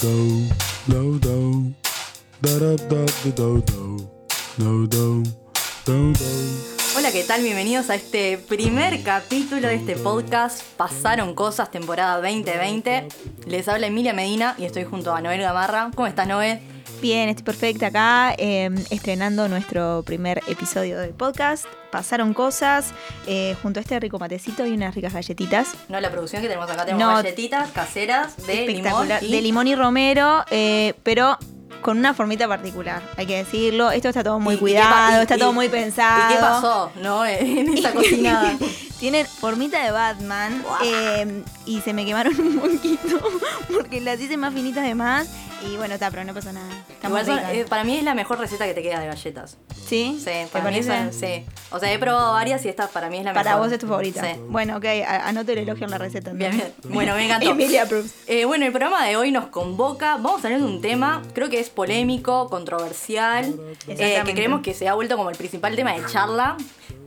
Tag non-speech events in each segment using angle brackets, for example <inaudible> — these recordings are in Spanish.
do do do da da da do do do do do do Hola, ¿qué tal? Bienvenidos a este primer capítulo de este podcast Pasaron Cosas, temporada 2020. Les habla Emilia Medina y estoy junto a Noel Gamarra. ¿Cómo estás, Noel? Bien, estoy perfecta acá, eh, estrenando nuestro primer episodio del podcast. Pasaron cosas, eh, junto a este rico matecito y unas ricas galletitas. No, la producción que tenemos acá tenemos No. galletitas caseras de limón y... De limón y romero, eh, pero con una formita particular, hay que decirlo. Esto está todo muy ¿Y- y qué cuidado, y- está todo muy pensado. ¿Y qué pasó, no? <laughs> En esta <laughs> cocinada. Tienen formita de Batman eh, y se me quemaron <laughs> un poquito porque las hice más finitas de más. Y bueno, está, pero no pasa nada. Igual son- eh, para mí es la mejor receta que te queda de galletas. ¿Sí? Sí, ¿Te para mí parece? son- sí. O sea, he probado varias y esta para mí es la mejor. Para vos es tu favorita. Sí. Bueno, ok, a- anoto el elogio en la receta. Bien, entonces. bien. Bueno, me encantó. Emilia approves. Eh, bueno, el programa de hoy nos convoca. Vamos a hablar de un tema, creo que es polémico, controversial, eh, que Exactamente. creemos que se ha vuelto como el principal tema de charla.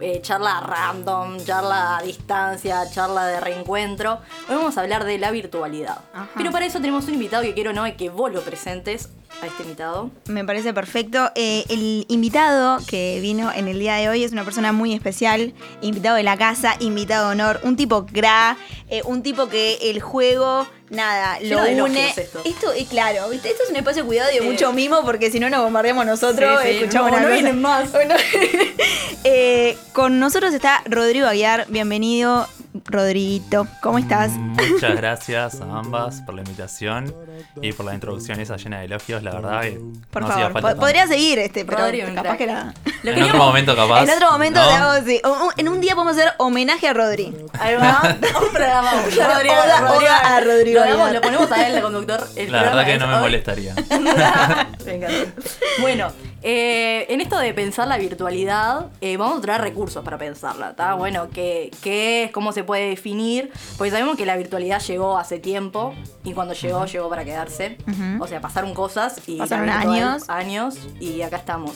Eh, charla random, charla a distancia, charla de reencuentro. Hoy vamos a hablar de la virtualidad. Ajá. Pero para eso tenemos un invitado que quiero no que vos lo presentes a este invitado. Me parece perfecto. Eh, el invitado que vino en el día de hoy es una persona muy especial, invitado de la casa, invitado de honor, un tipo gra, eh, un tipo que el juego, nada, lo une. esto. es claro, ¿viste? Esto es un espacio de cuidado y de Sí. mucho mimo porque si no nos bombardeamos nosotros, Sí, sí, escuchamos no, una no vienen más. <laughs> Eh, con nosotros está Rodrigo Aguiar, bienvenido, Rodriguito, ¿cómo estás? Muchas <laughs> gracias a ambas por la invitación y por la introducción esa llena de elogios, la verdad que Por no hacía favor, falta tanto. podría seguir este, pero Rodrigo, capaz que. Lo En otro momento capaz. En otro momento ¿no? te hago, sí. En un día podemos hacer homenaje a Rodri. Ahí va, <laughs> un programa. Rodrigo- oda- a Rodrigo Lo, damos- Aguiar. lo ponemos a él, el conductor. El La verdad que no me hoy. molestaría. <laughs> Encanta. Bueno, eh, en esto de pensar la virtualidad, eh, vamos a traer recursos para pensarla, ¿está? Bueno, ¿qué, ¿qué es? ¿Cómo se puede definir? Porque sabemos que la virtualidad llegó hace tiempo y cuando llegó, llegó para quedarse. O sea, pasaron cosas y... Pasaron años. Años y acá estamos,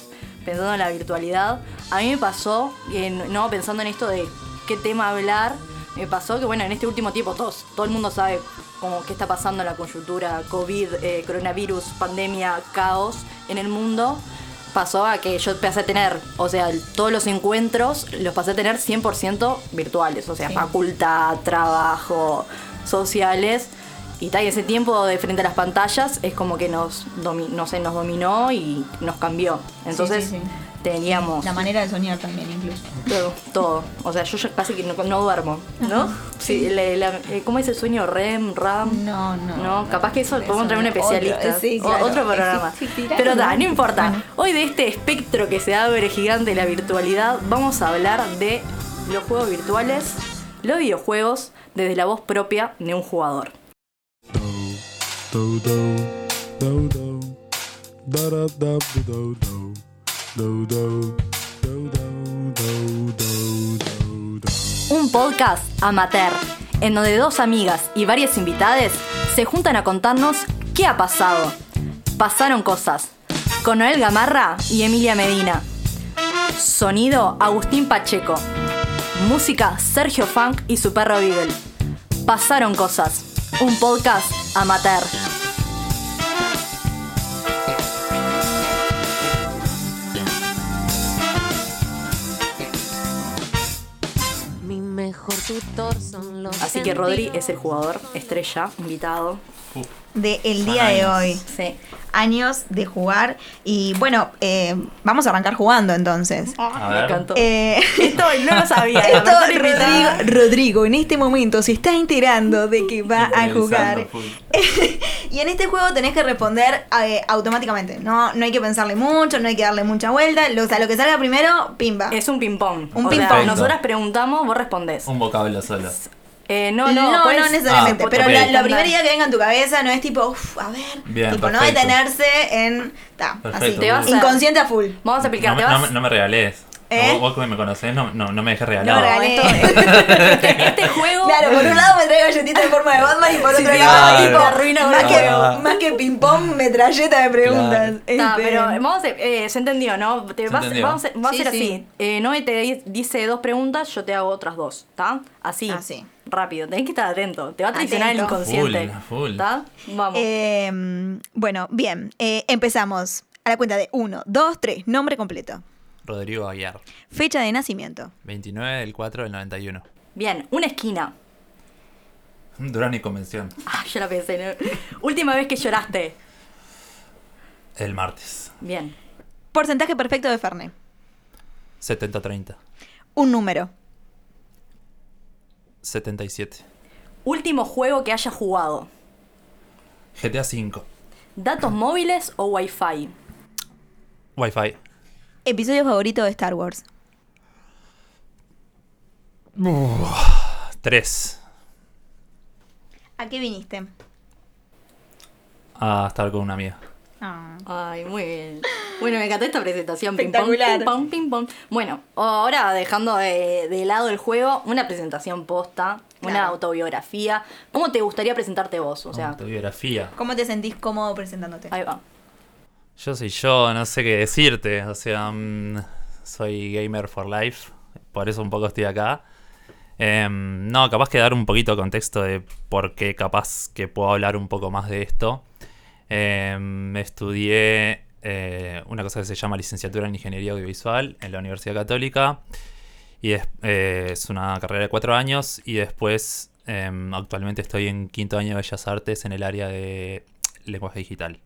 pensando en la virtualidad. A mí me pasó, en- no pensando en esto de qué tema hablar, me pasó que, bueno, en este último tiempo todos, todo el mundo sabe como qué está pasando en la coyuntura, COVID, eh, coronavirus, pandemia, caos en el mundo. Pasó a que yo empecé a tener, o sea, todos los encuentros los pasé a tener 100% virtuales, o sea, Sí. facultad, trabajo, sociales. Y tal, y ese tiempo de frente a las pantallas es como que nos, no sé, nos dominó y nos cambió. Entonces sí, sí. Teníamos La manera de soñar también, incluso. todo, todo. O sea, yo ya casi que no, no duermo, ¿no? Sí, la- la- eh, ¿Cómo es el sueño? REM, RAM. No, no. No, capaz que eso podemos traer un otro, especialista. sí, O- claro. Otro programa. Pero da, ¿no? no importa. Bueno. Hoy de este espectro que se abre gigante de la virtualidad, vamos a hablar de los juegos virtuales, los videojuegos, desde la voz propia de un jugador. do do do Un podcast amateur, en donde dos amigas y varias invitades se juntan a contarnos qué ha pasado. Pasaron cosas. Con Noel Gamarra y Emilia Medina. Sonido Agustín Pacheco. Música Sergio Funk y su perro Beagle. Pasaron cosas. Un podcast amateur. Así que Rodri es el jugador estrella, invitado. De el Son día de hoy. Sí. Años de jugar. Y bueno, eh, vamos a arrancar jugando entonces. A Me encantó. Eh, <laughs> Esto no lo sabía. <laughs> Esto, Rodrigo, Rodrigo en este momento se está enterando de que va a jugar. <laughs> y en este juego tenés que responder eh, automáticamente. No, no hay que pensarle mucho, no hay que darle mucha vuelta. Lo, o sea, lo que salga primero, pimba. Es un ping-pong. Un ping-pong. nosotras preguntamos, vos respondés. Un vocablo solo. Eh, no, no, no, no, puedes- necesariamente. Ah, pero la, la primera idea que venga en tu cabeza no es tipo, uff, a ver. Bien, tipo, no detenerse en. Ta, así. Perfecto. Te vas a- Inconsciente a full. Vamos a No, te no vas. me- no me regales. ¿Eh? Vos, vos que me conocés, no, no, no me dejes No regalado. me regalé. esto- este, este juego. Claro, por un lado me trae galletitas en forma de Batman y por Sí, otro sí, lado, claro. tipo, arruina más, que, más que ping-pong, metralleta de preguntas. Claro. Está, Este, pero vamos a, eh, se entendió, ¿no? Te Se vas- entendió. vamos a, va a Sí, ser sí. así. Eh, Noé te di- dice dos preguntas, yo te hago otras dos, ¿está? Así. Así. Rápido. Tenés que estar atento. Te va a traicionar el Atento. inconsciente. Full, full. ¿Está? Vamos. Eh, bueno, bien. eh, empezamos. A la cuenta de 1, 2, 3. Nombre completo. Rodrigo Aguiar. Fecha de nacimiento. 29 del 4 del 91. Bien, una esquina. Durán y Convención. Ah, yo la pensé. ¿no? Última vez que lloraste. El martes. Bien. Porcentaje perfecto de Ferne. 70-30. Un número. 77. Último juego que haya jugado. GTA 5. ¿Datos <clears throat> móviles o Wi-Fi? Wi-Fi. Episodio favorito de Star Wars. 3. ¿A qué viniste? A estar con una amiga. Ah. Ay, muy bien. <laughs> Bueno, me encantó esta presentación. Ping pong, Espectacular. ping pong, ping pong. Bueno, ahora dejando de, de lado el juego, una presentación posta, una Claro. autobiografía. ¿Cómo te gustaría presentarte vos? O sea, Autobiografía. ¿Cómo te sentís cómodo presentándote? ahí va. Yo soy yo, no sé qué decirte. O sea, mm, soy gamer for life. Por eso un poco estoy acá. Em, no, capaz que dar un poquito de contexto de por qué capaz que puedo hablar un poco más de esto. Em, estudié eh, una cosa que se llama licenciatura en Ingeniería Audiovisual en la Universidad Católica. Y es, eh, es una carrera de cuatro años. Y después, em, actualmente estoy en quinto año de Bellas Artes en el área de lenguaje digital.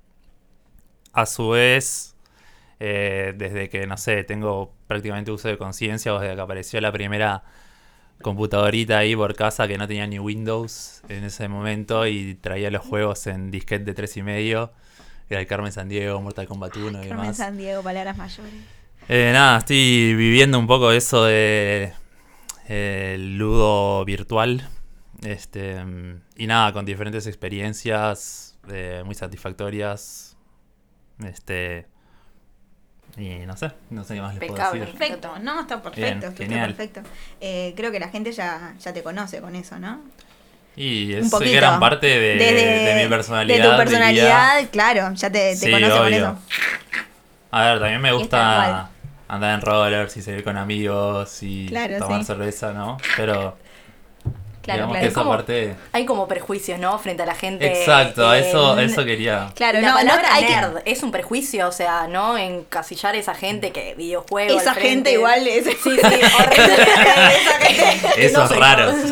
A su vez, eh, desde que, no sé, tengo prácticamente uso de conciencia o desde que apareció la primera computadorita ahí por casa que no tenía ni Windows en ese momento y traía los juegos en disquete de tres y medio. Era el Carmen San Diego, Mortal Kombat 1 y Carmen demás. San Diego, palabras mayores. Eh, nada, estoy viviendo un poco eso de eh, el ludo virtual. Este, y nada, con diferentes experiencias eh, muy satisfactorias. Este. Y no sé, no sé qué más les puedo decir. Perfecto, no, está perfecto, Bien, estuviste genial. perfecto. Eh, creo que la gente ya, ya te conoce con eso, ¿no? Y Un es poquito. gran parte de, Desde- de mi personalidad. De tu diría. personalidad, claro, ya te, te Sí, conoce con eso. A ver, también me gusta andar en rollers y salir con amigos y Claro, tomar sí. cerveza, ¿no? Pero Claro, digamos claro. que esa parte... Hay como prejuicios, ¿no? Frente a la gente. Exacto, eh, eso, eso quería... Claro, la no, no, palabra hay que- es un prejuicio, o sea, ¿no? Encasillar a esa gente que videojuegos. Esa gente igual es... Sí, sí, horrible. <laughs> esa gente. <laughs> Esos no raros. <laughs>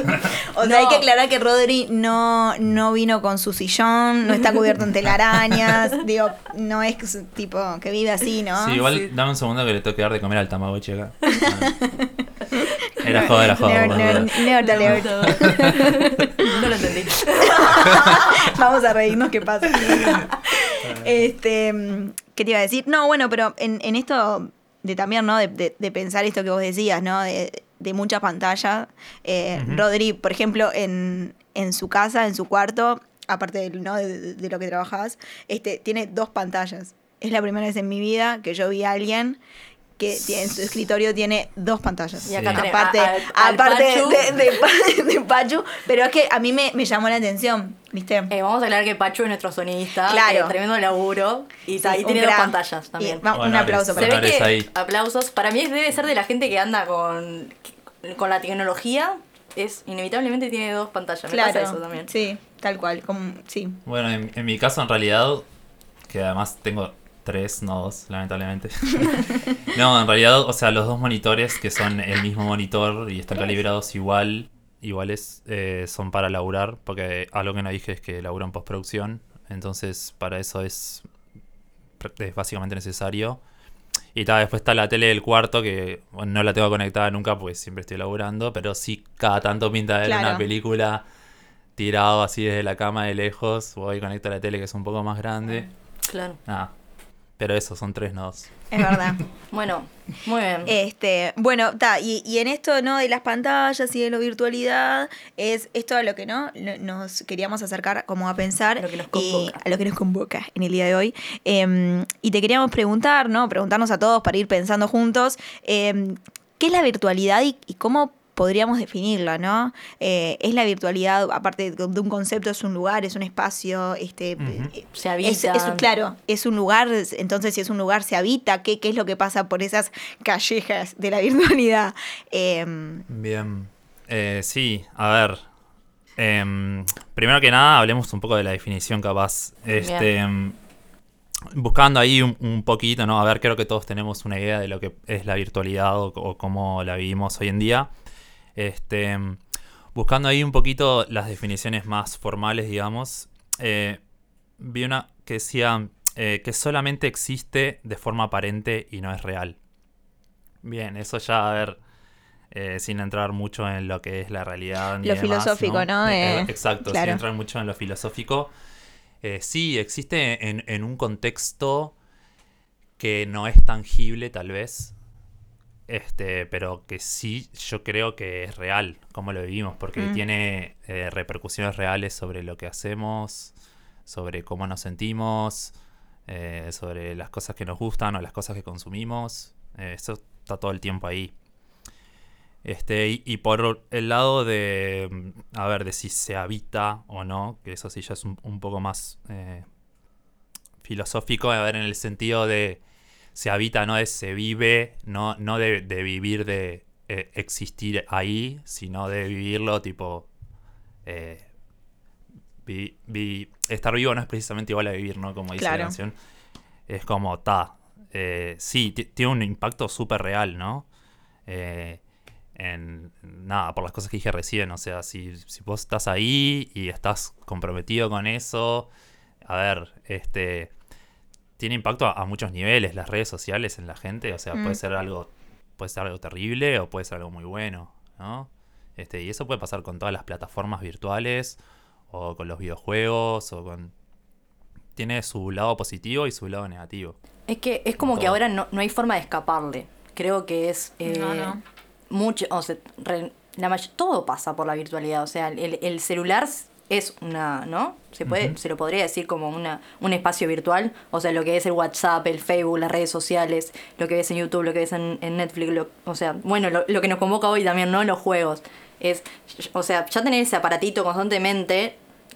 O sea, No. hay que aclarar que Rodri no, no vino con su sillón, no está cubierto en telarañas, digo, no es tipo que vive así, ¿no? Sí, igual dame un segundo que le tengo que dar de comer al Tamagotchi acá. Era joda, era joda. Nerd alert. No lo entendí. <laughs> Vamos a reírnos qué pasa. este, ¿qué te iba a decir? No, bueno, pero en, en esto de también, ¿no? De, de- de pensar esto que vos decías, ¿no? De, de muchas pantallas. eh. Rodri, por ejemplo, en, en su casa, en su cuarto, aparte de, ¿no? de, de lo que trabajabas, este, tiene dos pantallas. Es la primera vez en mi vida que yo vi a alguien que tiene- en su escritorio tiene dos pantallas. Y acá Sí. Aparte, a- aparte Pachu. de, de, Pa- <laughs> de Pachu, pero es que a mí me, me llamó la atención, ¿viste? Eh, vamos a aclarar que Pachu es nuestro sonidista. Claro. que tremendo laburo. Y Sí, ahí tiene dos pantallas también. Y un aplauso para Se ve honores que, ahí. aplausos, para mí debe ser de la gente que anda con, con la tecnología, es inevitablemente tiene dos pantallas. Me Claro, pasa eso también. sí, tal cual, como, sí. Bueno, en, en mi caso, en realidad, que además tengo tres, no dos, lamentablemente. <laughs> no, en realidad, o sea, los dos monitores que son el mismo monitor y están calibrados igual, iguales, eh, son para laburar, porque algo que no dije es que laburo en postproducción, entonces para eso es, es básicamente necesario. Y ta, después está la tele del cuarto, que bueno, no la tengo conectada nunca, pues siempre estoy laburando, pero sí cada tanto pinta ver Claro. una película tirado así desde la cama de lejos, voy y conecto la tele que es un poco más grande. Claro. Nada. Pero eso, son tres nodos. Es verdad. <laughs> Bueno, muy bien. Este, bueno, ta, y, y en esto, ¿no? De las pantallas y de la virtualidad, es esto a lo que, ¿no? No- Nos queríamos acercar como a pensar. A lo que nos y- convoca. a lo que nos convoca en el día de hoy. Eh, y te queríamos preguntar, ¿no? Preguntarnos a todos para ir pensando juntos, eh, ¿qué es la virtualidad y, y cómo podríamos definirla, ¿no? Eh, es la virtualidad, aparte de un concepto, es un lugar, es un espacio, este, eh, Se habita. es- claro, es un lugar, entonces si es un lugar se habita, ¿qué, qué es lo que pasa por esas callejas de la <laughs> virtualidad? Em, Bien. Eh, sí, a ver. em, primero que nada, hablemos un poco de la definición capaz. Este, em, buscando ahí un, un poquito, ¿no? A ver, creo que todos tenemos una idea de lo que es la virtualidad o, o cómo la vivimos hoy en día. Este, buscando ahí un poquito las definiciones más formales, digamos, eh, vi una que decía eh, que solamente existe de forma aparente y no es real. Bien, eso ya, a ver, eh, sin entrar mucho en lo que es la realidad. Lo demás, filosófico, ¿no? Exacto, claro. sin entrar mucho en lo filosófico. Sí, existe en, en un contexto que no es tangible, tal vez. Este, pero que sí, yo creo que es real, como lo vivimos, porque Mm. tiene eh, repercusiones reales sobre lo que hacemos, sobre cómo nos sentimos, eh, sobre las cosas que nos gustan o las cosas que consumimos. Eh, eso está todo el tiempo ahí. Este, y, y por el lado de, mm, a ver, de si se habita o no, que eso sí ya es un, un poco más filosófico, a ver, en el sentido de se habita, no de se vive, no, no de, de vivir de eh, existir ahí, sino de vivirlo tipo... eh, vi- vi- estar vivo no es precisamente igual a vivir, ¿no? Como dice Claro. la canción. Es como, ta, eh, sí, ti- tiene un impacto súper real, ¿no? En nada, por las cosas que dije recién, o sea, si, si vos estás ahí y estás comprometido con eso, a ver, este tiene impacto a, a muchos niveles, las redes sociales en la gente, o sea, Mm. puede ser algo, puede ser algo terrible o puede ser algo muy bueno, ¿no? Este, y eso puede pasar con todas las plataformas virtuales, o con los videojuegos, o con. Tiene su lado positivo y su lado negativo. Es que es como que Todo. ahora no, no hay forma de escaparle. Creo que es eh, No, no. mucho, o sea, re- la todo pasa por la virtualidad. O sea, el, el celular es una, ¿no? Se puede, se lo podría decir como una, un espacio virtual. O sea, lo que es el WhatsApp, el Facebook, las redes sociales, lo que ves en YouTube, lo que ves en, en Netflix, lo- o sea, bueno, lo, lo que nos convoca hoy también, ¿no? Los juegos. Es, o sea, ya tener ese aparatito constantemente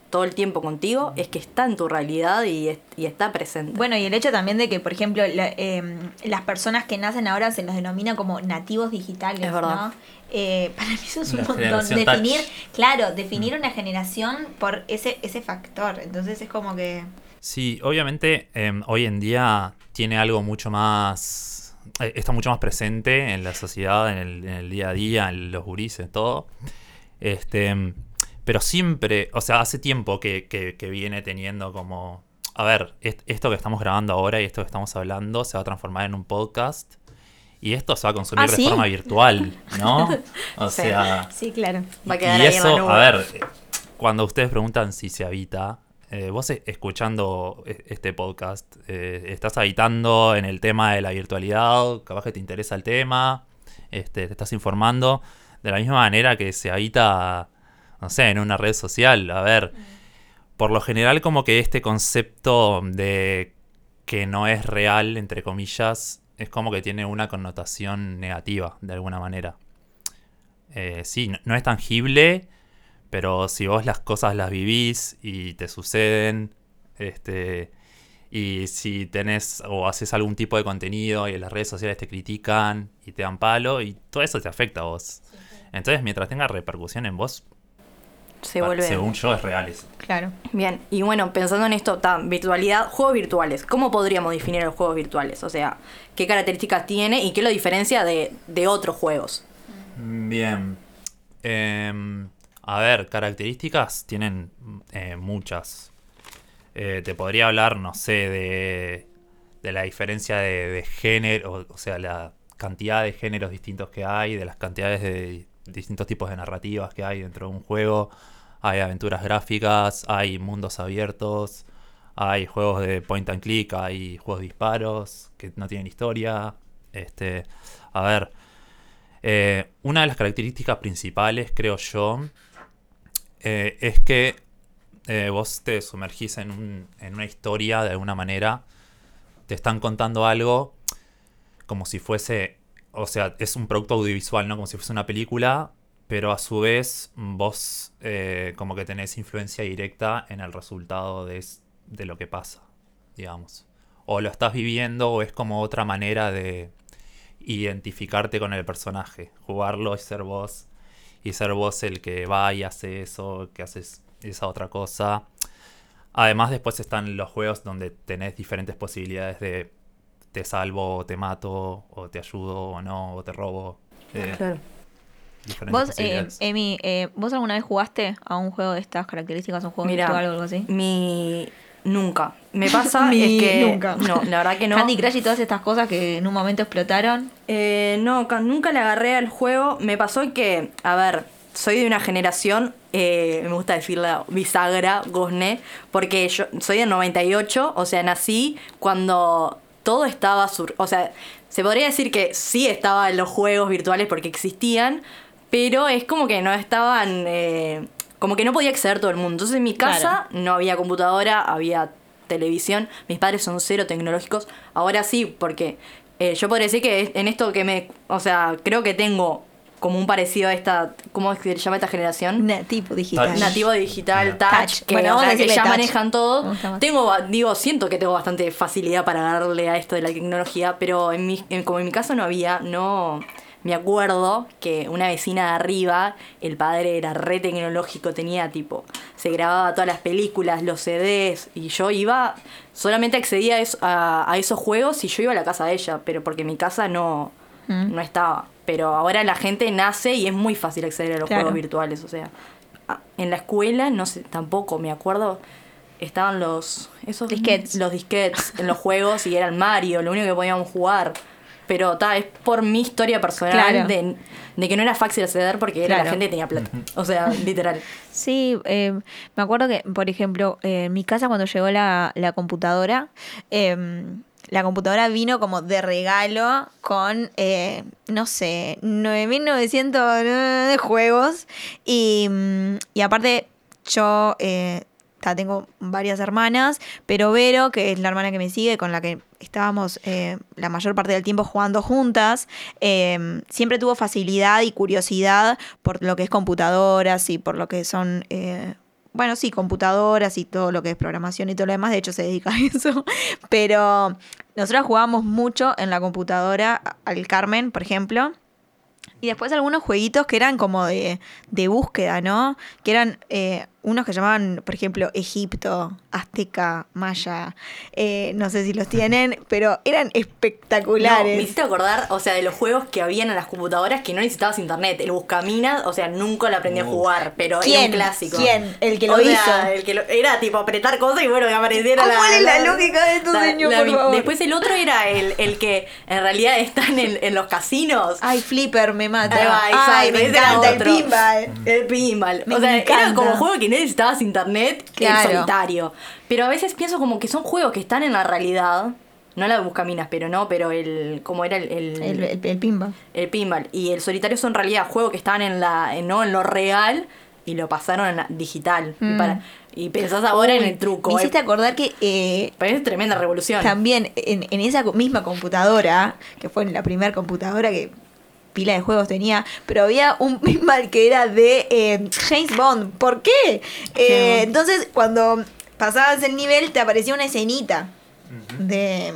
todo el tiempo contigo, es que está en tu realidad y, es- y está presente. Bueno, y el hecho también de que, por ejemplo, la- em, las personas que nacen ahora se los denomina como nativos digitales, Es verdad. ¿no? Eh, para mí eso es un La montón. Definir, touch. claro, definir una generación por ese, ese factor. Entonces es como que... Sí, obviamente em, hoy en día tiene algo mucho más. eh, está mucho más presente en la sociedad, en el, en el día a día, en los gurises, todo. Este, em, pero siempre, o sea, hace tiempo que, que- que viene teniendo como. A ver, est- esto que estamos grabando ahora y esto que estamos hablando se va a transformar en un podcast. Y esto se va a consumir ¿Ah, de sí? forma virtual, ¿no? <laughs> O Sí. sea. Sí, claro. Va a quedar y ahí en eso, la nube. a ver, cuando ustedes preguntan si se habita, eh, vos eh, escuchando eh, este podcast, eh, estás habitando en el tema de la virtualidad, capaz que te interesa el tema, este, te estás informando, de la misma manera que se habita, no sé, en una red social. A ver, por lo general como que este concepto de que no es real, entre comillas, es como que tiene una connotación negativa, de alguna manera. Eh, sí, no, no es tangible, pero si vos las cosas las vivís y te suceden, este, y si tenés o haces algún tipo de contenido y en las redes sociales te critican y te dan palo, y todo eso te afecta a vos. Entonces, mientras tenga repercusión en vos, se pa- vuelve. según yo, es real eso. Claro. Bien, y bueno, pensando en esto, ta, virtualidad, juegos virtuales. ¿Cómo podríamos definir a los juegos virtuales? O sea, ¿qué características tiene y qué lo diferencia de, de otros juegos? Bien. Em, a ver, características tienen eh, muchas. Eh, te podría hablar, no sé, de, de la diferencia de, de género, o sea, la cantidad de géneros distintos que hay, de las cantidades de distintos tipos de narrativas que hay dentro de un juego. Hay aventuras gráficas, hay mundos abiertos, hay juegos de point and click, hay juegos de disparos que no tienen historia. Este, a ver, eh, una de las características principales, creo yo, eh, es que eh, vos te sumergís en, un- en una historia de alguna manera, te están contando algo como si fuese, o sea, es un producto audiovisual, ¿no? Como si fuese una película, pero a su vez vos eh, como que tenés influencia directa en el resultado de, de lo que pasa, digamos. O lo estás viviendo o es como otra manera de identificarte con el personaje, jugarlo y ser vos y ser vos el que va y hace eso, que haces esa otra cosa. Además, después están los juegos donde tenés diferentes posibilidades de te salvo, o te mato, o te ayudo, o no, o te robo. eh, Claro. Diferentes Vos, eh. Emi, eh, ¿vos alguna vez jugaste a un juego de estas características, un juego virtual o algo así? Mi. Nunca. Me pasa <laughs> Mi es que. nunca. No, la verdad que no. Candy Crush y todas estas cosas que en un momento explotaron. Eh, no, ca- nunca le agarré al juego. Me pasó que, a ver, soy de una generación, eh, me gusta decirla bisagra, gosne, porque yo soy del 98, o sea, nací cuando todo estaba sur O sea, se podría decir que sí estaban los juegos virtuales porque existían, pero es como que no estaban. eh, como que no podía acceder todo el mundo. Entonces en mi casa no había computadora, había televisión. Mis padres son cero tecnológicos. Ahora sí, porque eh, yo podría decir que en esto que me. O sea, creo que tengo como un parecido a esta. ¿Cómo es que se llama esta generación? Nativo digital. Touch. Nativo digital, touch, Touch. que, Bueno, que ya touch. manejan todo. Tengo, digo, siento que tengo bastante facilidad para darle a esto de la tecnología, pero en mi, en- como en mi caso no había, no. Me acuerdo que una vecina de arriba, el padre era re tecnológico, tenía tipo, se grababa todas las películas, los CDs, y yo iba, solamente accedía a, eso- a- a esos juegos y yo iba a la casa de ella, pero porque mi casa no, Mm. no estaba. Pero ahora la gente nace y es muy fácil acceder a los Claro. juegos virtuales, o sea. En la escuela, no sé, tampoco me acuerdo, estaban los esos Disquetes. los disquetes en los juegos y era el Mario, lo único que podíamos jugar. Pero ta, es por mi historia personal Claro. de, de que no era fácil acceder porque era la gente que tenía plata. O sea, literal. Sí, eh, me acuerdo que, por ejemplo, eh, en mi casa cuando llegó la, la computadora, eh, la computadora vino como de regalo con, eh, no sé, 9.900 juegos. Y, mm, y aparte, yo eh, tengo varias hermanas, pero Vero, que es la hermana que me sigue, con la que estábamos eh, la mayor parte del tiempo jugando juntas, eh, siempre tuvo facilidad y curiosidad por lo que es computadoras y por lo que son... eh, bueno, sí, computadoras y todo lo que es programación y todo lo demás, de hecho se dedica a <laughs> eso, pero nosotros jugábamos mucho en la computadora al Carmen, por ejemplo, y después algunos jueguitos que eran como de, de búsqueda, ¿no? Que eran unos que llamaban, por ejemplo, Egipto, Azteca, Maya. eh, no sé si los tienen, <laughs> pero eran No, me espectaculares. hiciste acordar, o sea, de los juegos que habían en las computadoras que no necesitabas internet. El Buscaminas, o sea, nunca lo aprendí a jugar, pero era un clásico. ¿Quién? El que lo O sea, hizo. el que lo- era tipo apretar cosas y bueno, que apareciera ¿Cómo la. es la lógica de tu la- señor, la- por favor? Después el otro era el, el que en realidad están en, en los casinos. Ay, Flipper me mata. Ay, me era encanta el pinball. El pinball. Me o sea, era encanta. como juego que no necesitabas internet, Claro. el solitario. Pero a veces pienso como que son juegos que están en la realidad. No la de Buscaminas, pero no, pero el. ¿Cómo era el, el, El, el, el pinball. el pinball? Y el solitario son en realidad juegos que están en la. en- no en lo real y lo pasaron en la digital. Y, Mm. para, y pensás ahora en el truco. Me hiciste eh. acordar que eh, Parece tremenda revolución. también en, en esa misma computadora, que fue la primera computadora que pila de juegos tenía, pero había un <laughs> pinball que era de eh, James Bond. ¿Por qué? Eh, entonces, cuando pasabas el nivel, te aparecía una escenita de,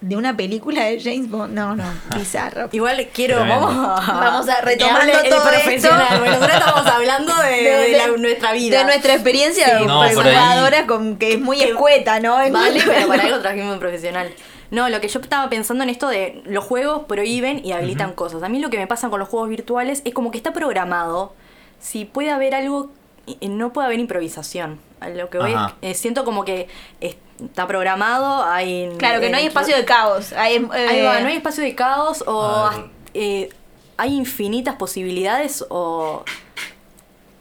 de una película de James Bond. No, no, <laughs> bizarro. Igual quiero, vamos a, Vamos a retomando el todo profesional. esto. Bueno, nosotros estamos hablando de, De- de la- de- nuestra vida. De nuestra experiencia Sí. de No, jugadora con que es muy Que- escueta, ¿no? Es muy- Vale, pero para algo trajimos un profesional. No, lo que yo estaba pensando en esto de los juegos prohíben y habilitan cosas. A mí lo que me pasa con los juegos virtuales es como que está programado. Si puede haber algo, eh, no puede haber improvisación. A lo que voy eh, siento como que está programado, hay... Claro, que no hay eh, espacio de caos. Hay, eh, Ahí va, no hay espacio de caos o A ver. as- eh, hay infinitas posibilidades o,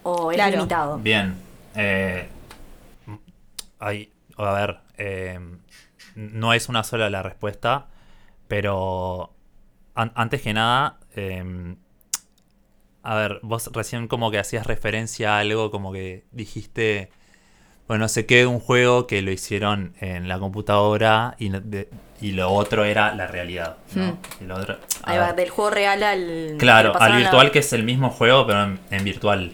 o es Claro. limitado. Bien. Eh, hay, a ver, eh, no es una sola la respuesta, pero an- antes que nada, eh, a ver, vos recién como que hacías referencia a algo como que dijiste, bueno, no sé qué, un juego que lo hicieron en la computadora y, no- de- y lo otro era la realidad. ¿no? Hmm. Y lo otro- Ahí va, del juego real al... Claro, al virtual que es el mismo juego, pero en, en virtual.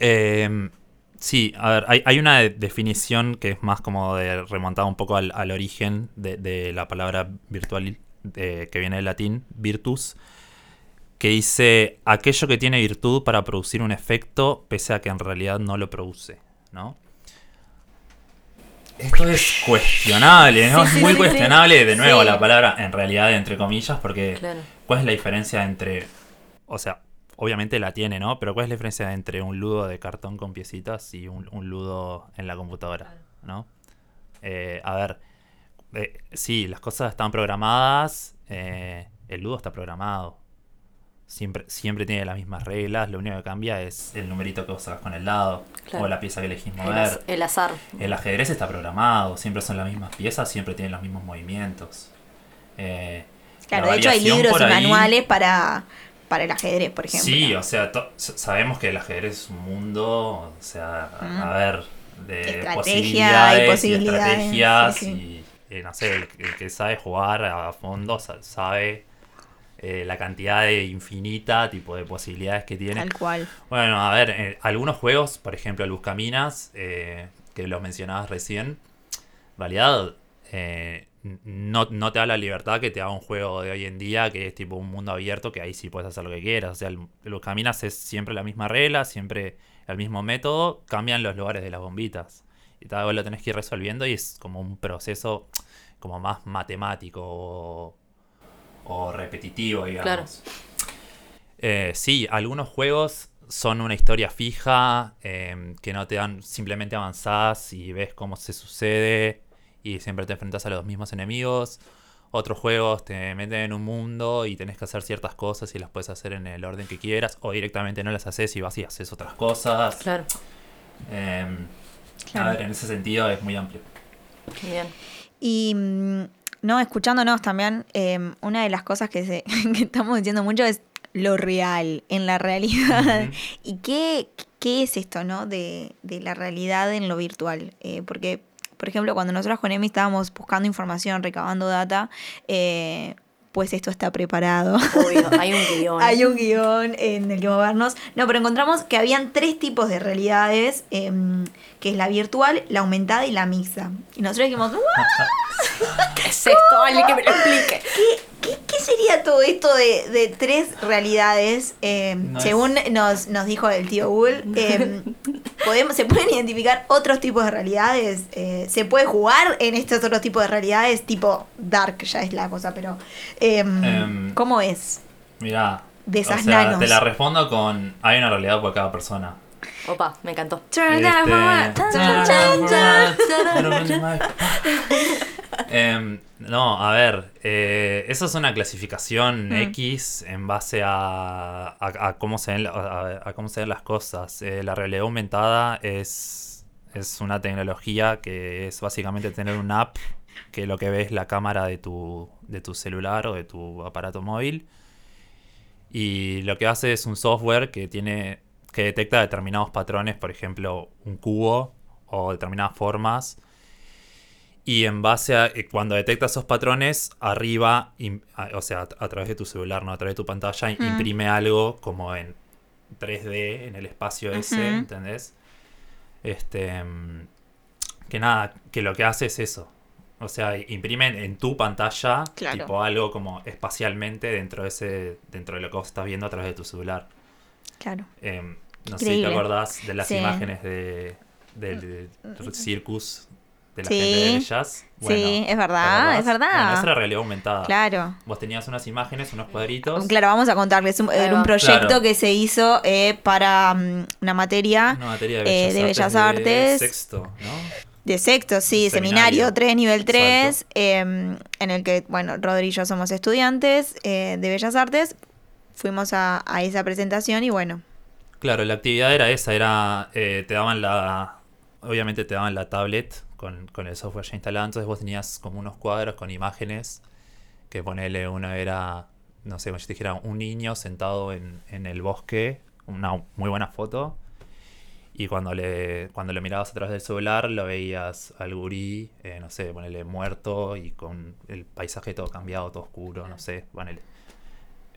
Eh, sí, a ver, hay, hay una de- definición que es más como de remontada un poco al, al origen de, de la palabra virtual, eh, que viene del latín, virtus, que dice aquello que tiene virtud para producir un efecto pese a que en realidad no lo produce, ¿no? Esto es <laughs> cuestionable, ¿no? Sí, sí, es muy sí, sí. cuestionable, de nuevo, Sí. la palabra en realidad, entre comillas, porque Claro. ¿cuál es la diferencia entre, o sea, obviamente la tiene, ¿no? Pero ¿cuál es la diferencia entre un ludo de cartón con piecitas y un, un ludo en la computadora, ¿no? Eh, a ver, eh, sí, las cosas están programadas, eh, el ludo está programado. Siempre, siempre tiene las mismas reglas, lo único que cambia es el numerito que vos sacas con el dado Claro. o la pieza que elegís El, mover. el azar. El ajedrez está programado, siempre son las mismas piezas, siempre tienen los mismos movimientos. Eh, Claro, la de hecho hay libros y ahí- manuales para, para el ajedrez, por ejemplo. Sí, o sea, sabemos que el ajedrez es un mundo, o sea, a- Mm. a ver, de Estrategia posibilidades, y posibilidades, estrategias sí, sí. y, eh, no sé, el, el que sabe jugar a fondo sa- sabe eh, la cantidad de infinita tipo de posibilidades que tiene. Tal cual. Bueno, a ver, eh, algunos juegos, por ejemplo, el Buscaminas, eh, que los mencionabas recién, en realidad eh, no, no te da la libertad que te da un juego de hoy en día, que es tipo un mundo abierto, que ahí sí puedes hacer lo que quieras. O sea, el, el Buscaminas es siempre la misma regla, siempre el mismo método, cambian los lugares de las bombitas. Y cada vez lo tenés que ir resolviendo y es como un proceso como más matemático o, o repetitivo, digamos. Claro. Eh, sí, algunos juegos son una historia fija, eh, que no te dan, simplemente avanzás y ves cómo se sucede y siempre te enfrentas a los mismos enemigos. Otros juegos te meten en un mundo y tenés que hacer ciertas cosas y las puedes hacer en el orden que quieras o directamente no las haces y vas y haces otras cosas. Claro. Eh, Claro. A ver, en ese sentido es muy amplio. Bien. Y mm, no, escuchándonos también, eh, una de las cosas que, se, <laughs> que estamos diciendo mucho es lo real, en la realidad. ¿Y qué, qué es esto, no? De, de la realidad en lo virtual. Eh, porque, por ejemplo, cuando nosotros con Emi estábamos buscando información, recabando data, eh, pues esto está preparado. Obvio, <laughs> hay un guion. Hay un guion en el que movernos. No, pero encontramos que habían tres tipos de realidades, em, que es la virtual, la aumentada y la mixta. Y nosotros dijimos, <laughs> "¿What? ¿Qué es esto? Alguien que me lo explique. <laughs> ¿Qué, qué sería todo esto de, de tres realidades? No es- según nos, nos dijo el tío em, <laughs> podemos, ¿se pueden identificar otros tipos de realidades? Eh, ¿Se puede jugar en estos otros tipos de realidades? Tipo Dark ya es la cosa, pero... em, Em, ¿Cómo es? Mira, De esas o sea, nanos. te la respondo con hay una realidad por cada persona. Opa, me encantó. Este- <laughs> no, a ver, eh, eso es una clasificación Mm. X en base a, a- a cómo se ven, a cómo se ven las cosas. Eh, la realidad aumentada es, es una tecnología que es básicamente tener una app que lo que ve es la cámara de tu, de tu celular o de tu aparato móvil. Y lo que hace es un software que tiene que detecta determinados patrones, por ejemplo, un cubo o determinadas formas. Y en base a eh, cuando detecta esos patrones, arriba, a- o sea, a, a través de tu celular, no a través de tu pantalla, Mm. imprime algo como en 3D en el espacio ese. ¿entendés? Este mm, que nada, que lo que hace es eso. O sea, imprimen en tu pantalla Claro. tipo algo como espacialmente dentro de ese dentro de lo que vos estás viendo a través de tu celular. Claro. Em, no sé si te acordás de las Sí. imágenes de, del circus de la Sí. gente de Bellas. Sí, es verdad, es verdad. Bueno, esa era realidad aumentada. Claro. Vos tenías unas imágenes, unos cuadritos. Claro, vamos a contarles un, un proyecto Claro. que se hizo eh, para mm, una materia Una materia eh, de Bellas, de Bellas Artes, de sexto, ¿no? de sexto, sí, Seminario. seminario 3, nivel 3, Exacto. en el que, bueno, Rodri y yo somos estudiantes eh, de Bellas Artes. Fuimos a, a esa presentación y bueno, Claro, la actividad era esa, era, eh, te daban la, obviamente te daban la tablet con, con el software ya instalado, entonces vos tenías como unos cuadros con imágenes, que ponele, uno era, no sé, como si te dijera, un niño sentado en, en el bosque, una muy buena foto, y cuando le, cuando lo mirabas a través del celular lo veías al gurí, eh, no sé, ponele muerto y con el paisaje todo cambiado, todo oscuro, no sé, ponele.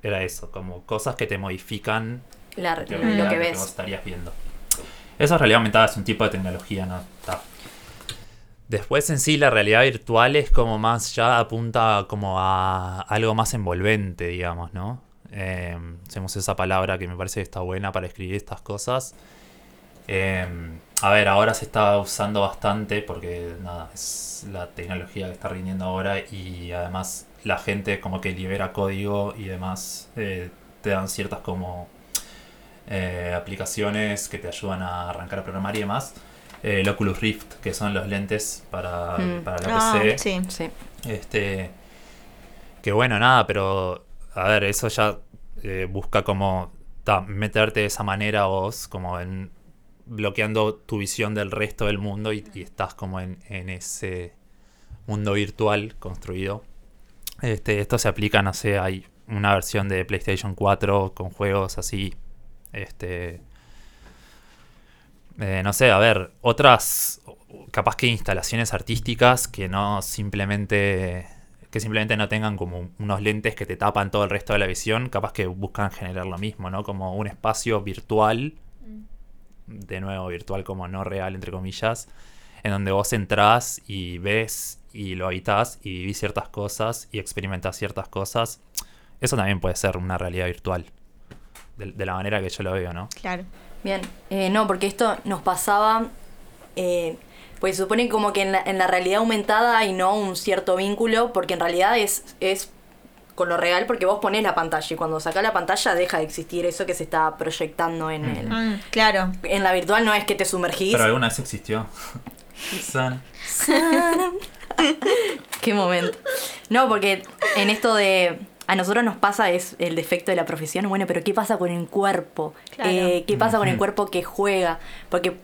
Era eso, como cosas que te modifican La- que lo que vos ves. estarías viendo. Esa realidad aumentada es un tipo de tecnología, ¿no? Está. Después en sí la realidad virtual es como más, ya apunta como a algo más envolvente, digamos, ¿no? Eh, usemos esa palabra que me parece que está buena para escribir estas cosas. Eh, a ver, ahora se está usando bastante porque nada, es la tecnología que está rindiendo ahora y además la gente como que libera código y demás eh, te dan ciertas como eh, aplicaciones que te ayudan a arrancar a programar y demás. Eh, el Oculus Rift, que son los lentes para, Mm. para la Ah, PC. sí. Sí. Este. Que bueno, nada, pero. A ver, eso ya eh, busca como. ta, meterte de esa manera vos, como en. bloqueando tu visión del resto del mundo y, y estás como en, en ese mundo virtual construido. Este, esto se aplica, no sé, hay una versión de PlayStation 4 con juegos así. Este. Eh, no sé, a ver, otras capaz que instalaciones artísticas que no simplemente que simplemente no tengan como unos lentes que te tapan todo el resto de la visión, capaz que buscan generar lo mismo, ¿no? Como un espacio virtual, de nuevo virtual como no real entre comillas, en donde vos entrás y ves y lo habitás y vivís ciertas cosas y experimentás ciertas cosas. Eso también puede ser una realidad virtual. De, de la manera que yo lo veo, ¿no? Claro. Bien, Eh, no, porque esto nos pasaba, eh, pues se supone como que en la, en la realidad aumentada hay no un cierto vínculo, porque en realidad es, es con lo real, porque vos ponés la pantalla y cuando sacás la pantalla deja de existir eso que se está proyectando en el... Mm, claro. En la virtual no es que te sumergís. Pero alguna vez existió. <laughs> San- <laughs> Qué momento. No, porque en esto de. A nosotros nos pasa es el defecto de la profesión. Bueno, pero ¿qué pasa con el cuerpo? Claro. Eh, ¿Qué pasa con el cuerpo que juega? Porque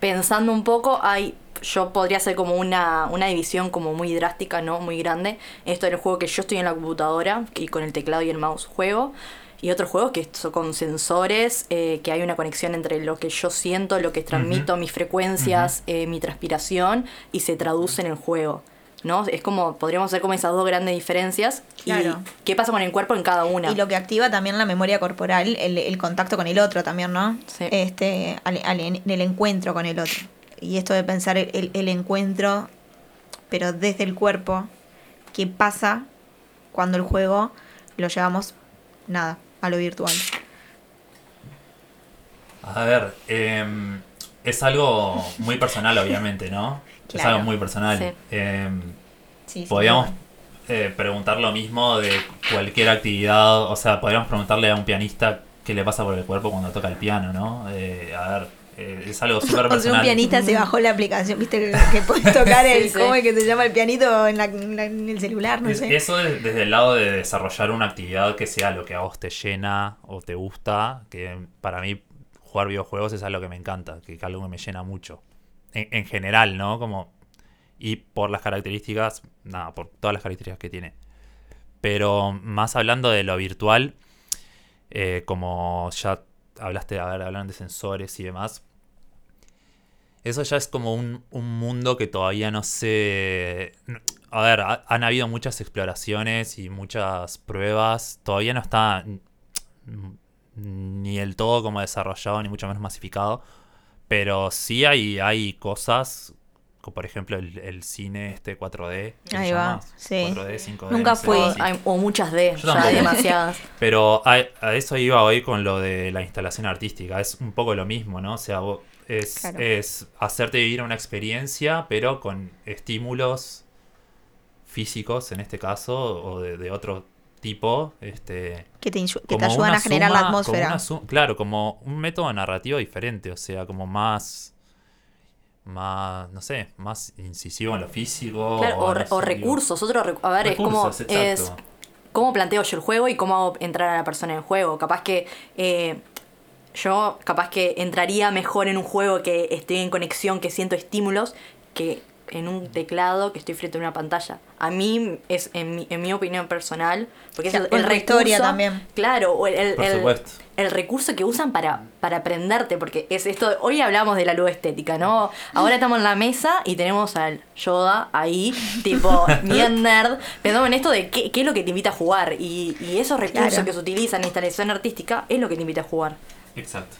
pensando un poco, hay. Yo podría hacer como una, una división como muy drástica, ¿no? Muy grande. Esto del juego que yo estoy en la computadora y con el teclado y el mouse juego. Y otros juegos que son con sensores, eh, que hay una conexión entre lo que yo siento, lo que transmito, mis frecuencias, eh, mi transpiración, y se traduce en el juego. ¿No? Es como, podríamos hacer como esas dos grandes diferencias. Claro. Y qué pasa con el cuerpo en cada una. Y lo que activa también la memoria corporal, el, el contacto con el otro también, ¿no? Sí. Este, al, al- en el encuentro con el otro. Y esto de pensar el, el- el encuentro, pero desde el cuerpo, ¿qué pasa cuando el juego lo llevamos, nada, a lo virtual? A ver, em, es algo muy personal, obviamente, ¿no? Es algo muy personal. Sí. Em, Sí, podríamos eh, preguntar lo mismo de cualquier actividad, o sea, podríamos preguntarle a un pianista qué le pasa por el cuerpo cuando toca el piano, ¿no? Eh, a ver, eh, es algo súper <laughs> O sea, personal. un pianista se bajó la aplicación, viste, que, que puedes <laughs> tocar el, Sí, sí. ¿cómo es que se llama el pianito en, la- en la- en el celular? No Es- sé. Eso es desde el lado de desarrollar una actividad que sea lo que a vos te llena o te gusta, que para mí jugar videojuegos es algo que me encanta, que es algo que me llena mucho. En, en general, ¿no? Como, y por las características, nada, por todas las características que tiene. Pero más hablando de lo virtual, eh, como ya hablaste, a ver, hablan de sensores y demás, eso ya es como un, un mundo que todavía no se... A ver, ha- han habido muchas exploraciones y muchas pruebas. Todavía no está ni del todo como desarrollado, ni mucho menos masificado. Pero sí hay, hay cosas, como por ejemplo el, el cine este 4D. que se Ahí va, sí. 4D, 5D. Nunca no sé, fui. o, algo así. hay- o muchas Yo ya tampoco. demasiadas. <laughs> Pero a, a eso iba hoy con lo de la instalación artística. Es un poco lo mismo, ¿no? O sea, vos- es, Claro. es hacerte vivir una experiencia, pero con estímulos físicos, en este caso, o de, de otro tipo. Este, que te, que ayudan una a generar suma- la atmósfera. claro, como un método narrativo diferente, o sea, como más... Más, no sé, más incisivo en lo físico. Claro, o, re- o digo. recursos. Otro, a ver, es como. Es. ¿Cómo planteo yo el juego y cómo hago entrar a la persona en el juego? Capaz que. eh, yo, capaz que entraría mejor en un juego que estoy en conexión, que siento estímulos, que en un teclado que estoy frente a una pantalla. A mí es, en mi, en mi opinión personal, porque es el, recurso. también. Claro, o el, el, Por el- el recurso que usan para, para aprenderte, porque es esto, hoy hablamos de la luz estética, ¿no? Ahora estamos en la mesa y tenemos al Yoda ahí, <laughs> tipo, bien <laughs> nerd, pensando en esto de qué, qué es lo que te invita a jugar. Y, y esos recursos Claro. que se utilizan en instalación artística es lo que te invita a jugar. Exacto.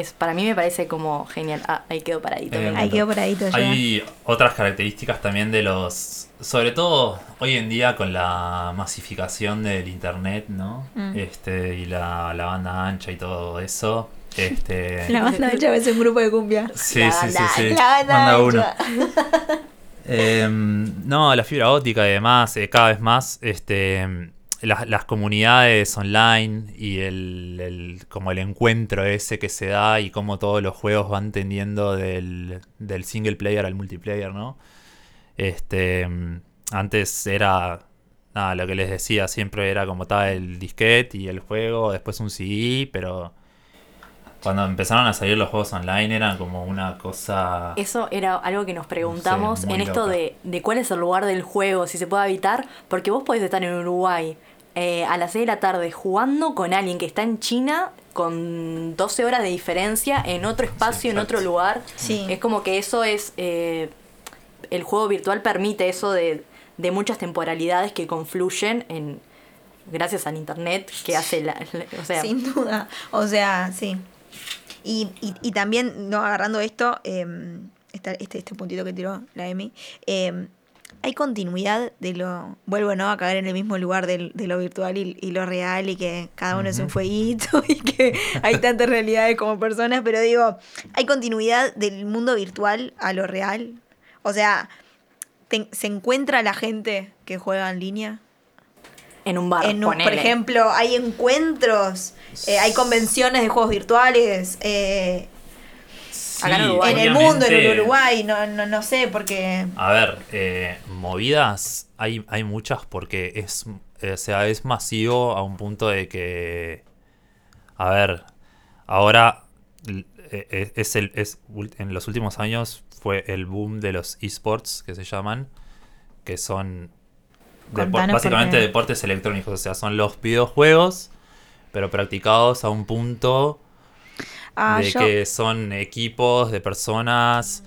Es, para mí me parece como genial. Ah, ahí quedó paradito. Eh, Ahí quedó ya. Hay otras características también de los. Sobre todo hoy en día con la masificación del internet, ¿no? Mm. Este, y la, la banda ancha y todo eso. <laughs> Este. La banda hecha es un grupo de cumbia. Sí, La sí, sí, banda- sí. La banda Banda uno. ancha. <laughs> Em, no, la fibra óptica y demás, eh, cada vez más, este, las, las comunidades online y el, el- como el encuentro ese que se da y cómo todos los juegos van tendiendo del, del single player al multiplayer, ¿no? Este, antes era, nada, lo que les decía, siempre era como estaba el disquete y el juego, después un CD, pero cuando empezaron a salir los juegos online eran como una cosa... Eso era algo que nos preguntamos en esto de, de cuál es el lugar del juego, si se puede habitar, porque vos podés estar en Uruguay eh, a las 6 de la tarde jugando con alguien que está en China con 12 horas de diferencia en otro espacio, en otro lugar. Sí. Es como que eso es... eh, el juego virtual permite eso de, de muchas temporalidades que confluyen en gracias al internet que hace la, o sea Sin duda. O sea, sí. Y, y, y también, no agarrando esto, eh, esta- este, este puntito que tiró la Emi, eh, hay continuidad de lo. Vuelvo ¿no? a caer en el mismo lugar del- de lo virtual y, y lo real, y que cada uno es un fueguito, <laughs> y que hay tantas realidades como personas, pero digo, hay continuidad del mundo virtual a lo real. O sea, te- se encuentra la gente que juega en línea. en un bar En un- por ejemplo, hay encuentros, eh, hay convenciones de juegos virtuales eh, Acá en Sí, Uruguay. en el mundo, en Uruguay, no, no, no sé, porque... A ver, eh, movidas hay, hay muchas porque es, eh, o sea, es masivo a un punto de que, a ver, ahora eh, eh, es el, es, en los últimos años fue el boom de los esports que se llaman, que son básicamente porque- deportes electrónicos, o sea, son los videojuegos, pero practicados a un punto Ah, de yo- que son equipos de personas.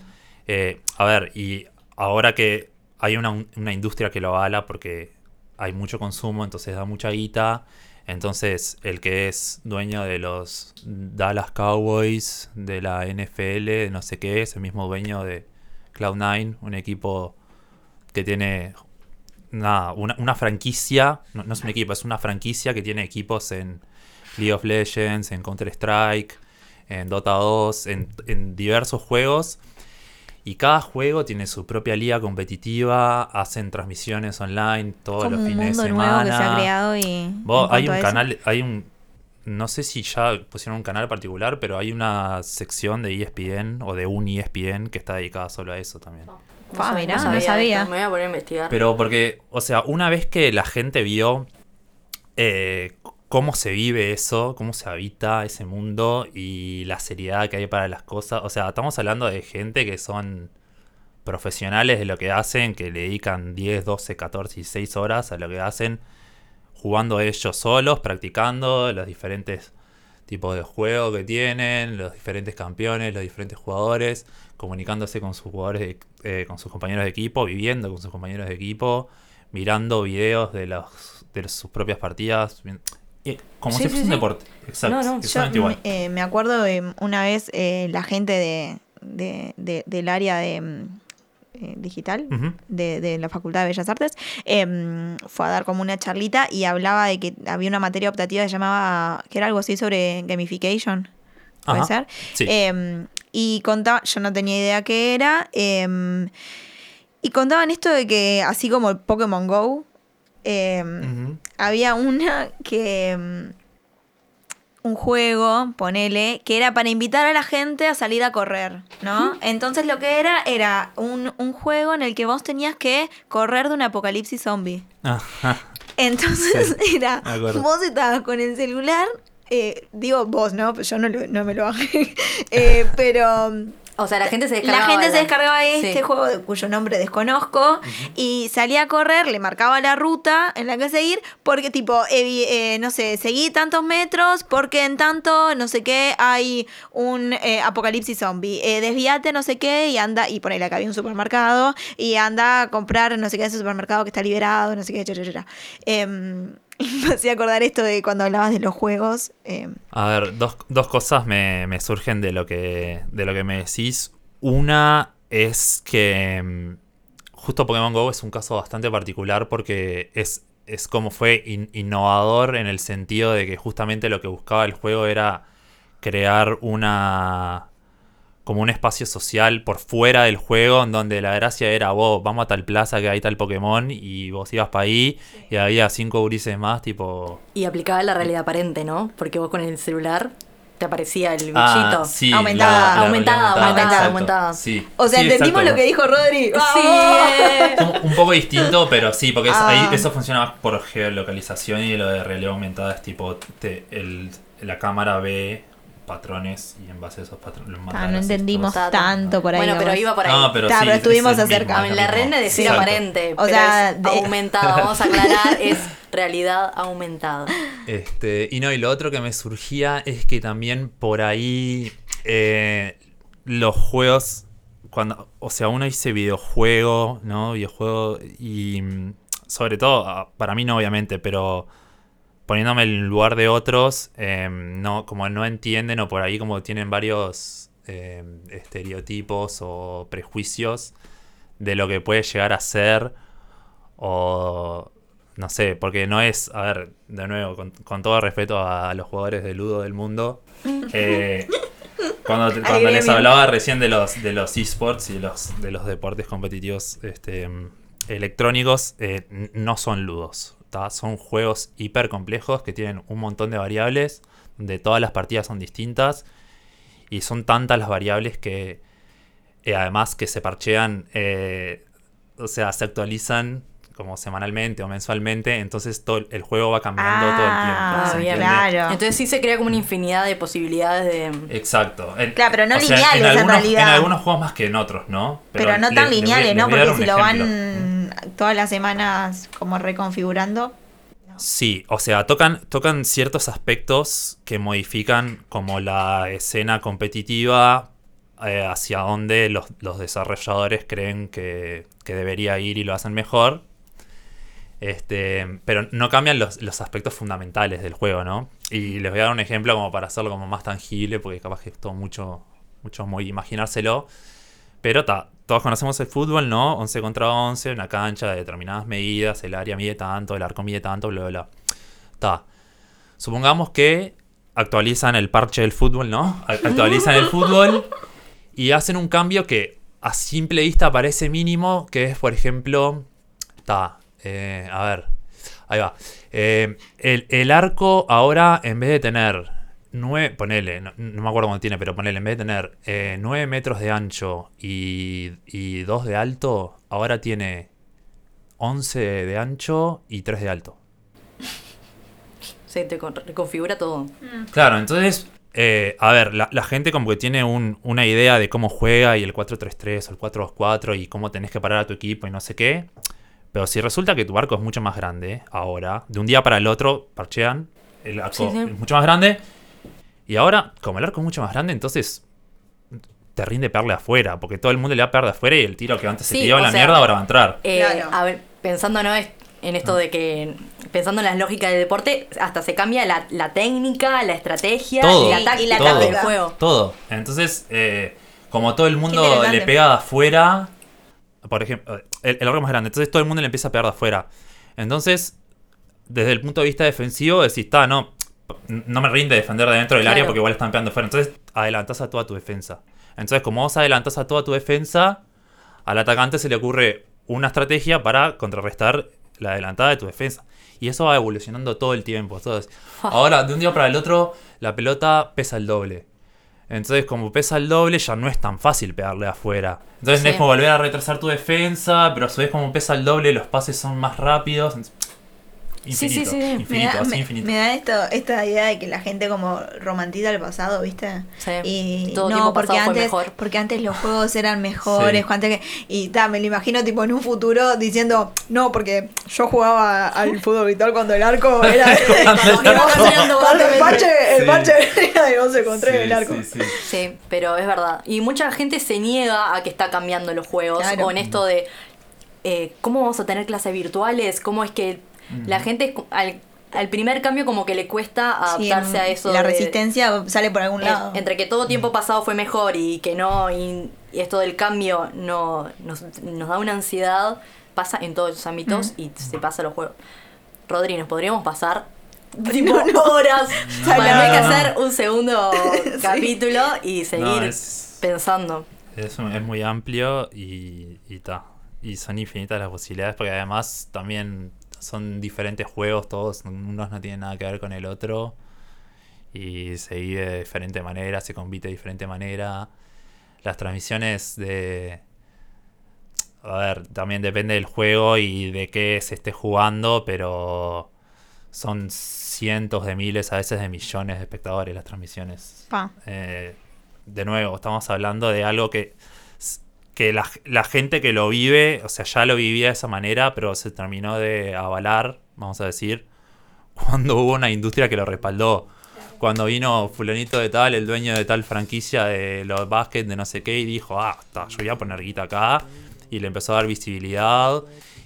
eh, a ver, y ahora que hay una, una industria que lo avala porque hay mucho consumo, entonces da mucha guita. Entonces, el que es dueño de los Dallas Cowboys, de la NFL, no sé qué, es el mismo dueño de Cloud9, un equipo que tiene nada, una, una franquicia, no, no es un equipo, es una franquicia que tiene equipos en League of Legends, en Counter-Strike, en Dota 2, en, en diversos juegos. Y cada juego tiene su propia liga competitiva, hacen transmisiones online todos como los un fines de mundo nuevo semana. que se ha creado y... Vos, hay un canal, hay un, no sé si ya pusieron un canal particular, pero hay una sección de ESPN o de un ESPN que está dedicada solo a eso también. Sé, mirá, no de sabía. esto, Me voy a poner a investigar. Pero porque, o sea, una vez que la gente vio eh, cómo se vive eso, cómo se habita ese mundo y la seriedad que hay para las cosas, o sea, estamos hablando de gente que son profesionales de lo que hacen, que le dedican 10, 12, 14, 16 horas a lo que hacen, jugando ellos solos, practicando los diferentes tipos de juego que tienen, los diferentes campeones, los diferentes jugadores, comunicándose con sus jugadores, de- eh, con sus compañeros de equipo, viviendo con sus compañeros de equipo, mirando videos de, los, de sus propias partidas, como Sí, si sí, fuese un sí. deporte. Exacto. No, no, Yo igual. me, eh, me acuerdo de una vez eh, la gente de, de- de- del área de mm, eh, digital de, de la Facultad de Bellas Artes em, fue a dar como una charlita y hablaba de que había una materia optativa que se llamaba que era algo así sobre gamification puede Ajá, ser sí. Em, y contaba yo no tenía idea qué era em, y contaban esto de que así como el Pokémon Go em, había una que. mm, Un juego, ponele, que era para invitar a la gente a salir a correr, ¿no? Entonces lo que era era un, un juego en el que vos tenías que correr de un apocalipsis zombie. Ajá. Entonces <laughs> era, vos estabas con el celular, eh, digo vos, ¿no? Yo no, lo- no me lo bajé, <laughs> eh, pero o sea, la gente se la descargaba. gente se la- descargaba este Sí. juego de- cuyo nombre desconozco y salía a correr, le marcaba la ruta en la que seguir, porque tipo, eh, no sé, seguí tantos metros porque en tanto, no sé qué, hay un eh, apocalipsis zombie. Eh, desvíate, no sé qué, y anda, y ponele acá había un supermercado, y anda a comprar no sé qué ese supermercado que está liberado, no sé qué, cha, <laughs> me hacía acordar esto de cuando hablabas de los juegos. eh, A ver, dos, dos cosas me, me surgen de lo, que, de lo que me decís. Una es que mm, justo Pokémon Go es un caso bastante particular porque es, es como fue in- innovador en el sentido de que justamente lo que buscaba el juego era crear una como un espacio social por fuera del juego en donde la gracia era vos vamos a tal plaza que hay tal Pokémon y vos ibas para ahí y había cinco gurises más tipo Y aplicaba la realidad aparente, ¿no? Porque vos con el celular te aparecía el bichito. Ah, sí, Aumentada. la- la Aumentada, aumentada, aumentada. Sí. O sea, Sí, entendimos exacto. lo que dijo Rodri. Sí, ¡Vamos! eh. Un, un poco distinto, pero sí, porque es- Ah. ahí eso funciona más por geolocalización y lo de realidad aumentada es tipo, te- el- la cámara ve patrones y en base a esos patrones los Ah, no entendimos tanto por ahí. Bueno, pero iba por ahí. No, pero Ta, sí, pero estuvimos es acerca. mismo, la mismo. de decir aparente, O pero sea, es de- aumentada. Vamos a aclarar, <laughs> es realidad aumentada. Este, y no, y lo otro que me surgía es que también por ahí eh, los juegos, cuando, o sea, uno dice videojuego, ¿no? Videojuego y mm, sobre todo, ah, para mí no obviamente, pero poniéndome en lugar de otros, eh, no, como no entienden o por ahí como tienen varios eh, estereotipos o prejuicios de lo que puede llegar a ser o no sé, porque no es, a ver, de nuevo, con, con todo respeto a los jugadores de Ludo del mundo, <laughs> eh, cuando, te- cuando les hablaba recién de los de los esports y de los, de los deportes competitivos este, electrónicos, eh, no son ludos, ¿tá? son juegos hiper complejos que tienen un montón de variables, donde todas las partidas son distintas y son tantas las variables que eh, además que se parchean, eh, o sea, se actualizan como semanalmente o mensualmente, entonces todo el- juego va cambiando todo el tiempo. Ah. Claro. Entonces sí se crea como una infinidad de posibilidades de... Exacto. En- Claro, pero no o sea, lineales, en algunos, realidad. En algunos juegos más que en otros, ¿no? Pero, no tan le lineales, les ¿no? Porque si lo ejemplo. Todas las semanas como reconfigurando. Sí, o sea, tocan, tocan ciertos aspectos que modifican como la escena competitiva eh, hacia donde los, los desarrolladores creen que, que debería ir y lo hacen mejor. Este, pero no cambian los, los aspectos fundamentales del juego, ¿no? Y les voy a dar un ejemplo como para hacerlo como más tangible, porque capaz que es todo mucho, mucho muy imaginárselo. Pero ta, todos conocemos el fútbol, ¿no? 11 contra 11, una cancha de determinadas medidas, el área mide tanto, el arco mide tanto, bla, bla, bla. Ta. Supongamos que actualizan el parche del fútbol, ¿no? Actualizan el fútbol y hacen un cambio que a simple vista parece mínimo, que es, por ejemplo, ta, eh, a ver, ahí va. Eh, el arco ahora, en vez de tener 9, ponele, no, no me acuerdo cuánto tiene, pero ponele, en vez de tener eh, 9 metros de ancho y, y 2 de alto, ahora tiene 11 de ancho y 3 de alto. Se te con- reconfigura todo. Claro, entonces, eh, a ver, la, la gente como que tiene un- una idea de cómo juega y el 4-3-3 o el 4-2-4 y cómo tenés que parar a tu equipo y no sé qué. Pero si resulta que tu barco es mucho más grande ahora, de un día para el otro parchean, el arco Sí, sí. es mucho más grande. Y ahora, como el arco es mucho más grande, entonces te rinde pegarle afuera, porque todo el mundo le va a pegar de afuera y el tiro que antes se Sí, tiraba a la sea, mierda ahora va a entrar. Eh, Claro. A ver, pensando ¿no? es- en esto de que, pensando en las lógicas del deporte, hasta se cambia la, la técnica, la estrategia Todo. y la táctica la todo, del juego. Todo. Entonces, eh, como todo el mundo le pega de afuera, por ejemplo, el, el arco es más grande, entonces todo el mundo le empieza a pegar de afuera. Entonces, desde el punto de vista defensivo, decís, está, no, no me rinde defender de dentro del Claro. área porque igual están pegando afuera. Entonces, adelantás a toda tu defensa. Entonces, como vos adelantás a toda tu defensa, al atacante se le ocurre una estrategia para contrarrestar la adelantada de tu defensa. Y eso va evolucionando todo el tiempo. Entonces, <laughs> ahora, de un día para el otro, la pelota pesa el doble. Entonces, como pesa el doble, ya no es tan fácil pegarle afuera. Entonces, Sí. tenés como volver a retrasar tu defensa, pero a su vez, como pesa el doble, los pases son más rápidos. Sí, sí, Infinito, sí. Me infinito, da, así me- infinito. me da esto, esta idea de que la gente como romantiza el pasado, ¿viste? Sí. Y Todo no, porque antes, mejor. porque antes los juegos eran mejores, Sí. cuando antes que- y ta, me lo imagino tipo en un futuro diciendo, no, porque yo jugaba al fútbol virtual cuando el arco <laughs> era Cuando el parche, el Sí. parche era de 11 con 3 el arco. Sí, sí. Sí, pero es verdad. Y mucha gente se niega a que está cambiando los juegos. Claro. O en esto de eh, cómo vamos a tener clases virtuales, cómo es que la gente al- al primer cambio como que le cuesta Sí, adaptarse a eso. La de- resistencia sale por algún lado. entre que todo tiempo pasado fue mejor y que no, y, y esto del cambio no nos, nos da una ansiedad, pasa en todos los ámbitos y se pasa a los juegos. Rodri, ¿nos podríamos pasar tipo horas? <laughs> Bueno, hay que hacer un segundo <laughs> capítulo y seguir No, es- pensando. Es, un- es muy amplio y, y ta. Y son infinitas las posibilidades porque además también son diferentes juegos, todos, unos no tienen nada que ver con el otro. Y se vive de diferente manera, se compite de diferente manera. Las transmisiones de... A ver, también depende del juego y de qué se esté jugando, pero son cientos de miles, a veces de millones de espectadores las transmisiones. Pa. Eh, de nuevo, estamos hablando de algo que, que la, la gente que lo vive, o sea, ya lo vivía de esa manera, pero se terminó de avalar, vamos a decir, <laughs> cuando hubo una industria que lo respaldó. Cuando vino fulanito de tal, el dueño de tal franquicia de los básquet, de no sé qué, y dijo, ah, está, yo voy a poner guita acá. Y le empezó a dar visibilidad,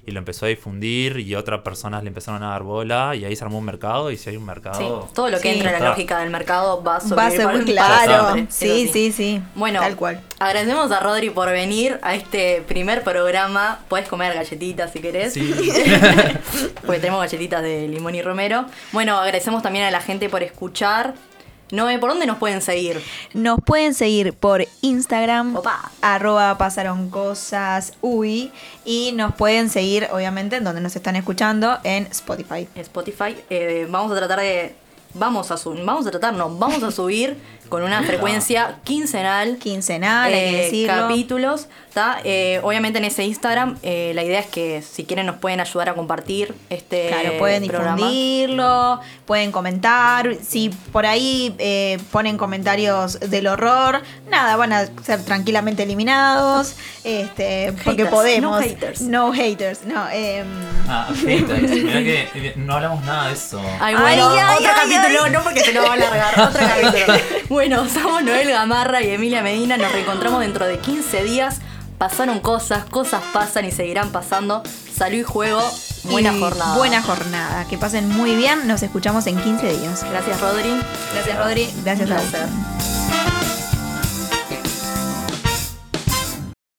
y lo empezó a difundir, y otras personas le empezaron a dar bola, y ahí se armó un mercado, y si hay un Sí, mercado... todo lo que Sí. entra en la Está. lógica del mercado va a Va a ser sobrevivir claro. Sí, sí, sí. Bueno, Tal cual. agradecemos a Rodri por venir a este primer programa. Puedes comer galletitas si querés. Sí. <laughs> Porque tenemos galletitas de limón y romero. Bueno, agradecemos también a la gente por escuchar. Noé, ¿por dónde nos pueden seguir? Nos pueden seguir por Instagram, Opa. arroba pasaron cosas uy, y nos pueden seguir, obviamente, en donde nos están escuchando, en Spotify. Spotify. Eh, vamos a tratar de. Vamos a subir. Vamos a tratar, no. Vamos a <laughs> subir con una frecuencia quincenal. Quincenal, hay que eh, decirlo. capítulos. Eh, obviamente en ese Instagram, eh, la idea es que si quieren nos pueden ayudar a compartir este Claro, pueden programa. difundirlo, pueden comentar. Si por ahí eh, ponen comentarios del horror, nada, van a ser tranquilamente eliminados. Este, porque podemos. no haters. No haters, no. em, Ah, haters. <laughs> Mirá que eh, no hablamos nada de eso. Ay, bueno, Ay, otro ay, capítulo, ay. no porque se nos va a alargar, otro capítulo. <laughs> Bueno, somos Noel Gamarra y Emilia Medina, nos reencontramos dentro de 15 días. Pasaron cosas, cosas pasan y seguirán pasando. Salud y juego, buena y jornada. Buena jornada. Que pasen muy bien. Nos escuchamos en 15 días. Gracias, Rodri. Gracias, Rodri. Gracias Un a vos.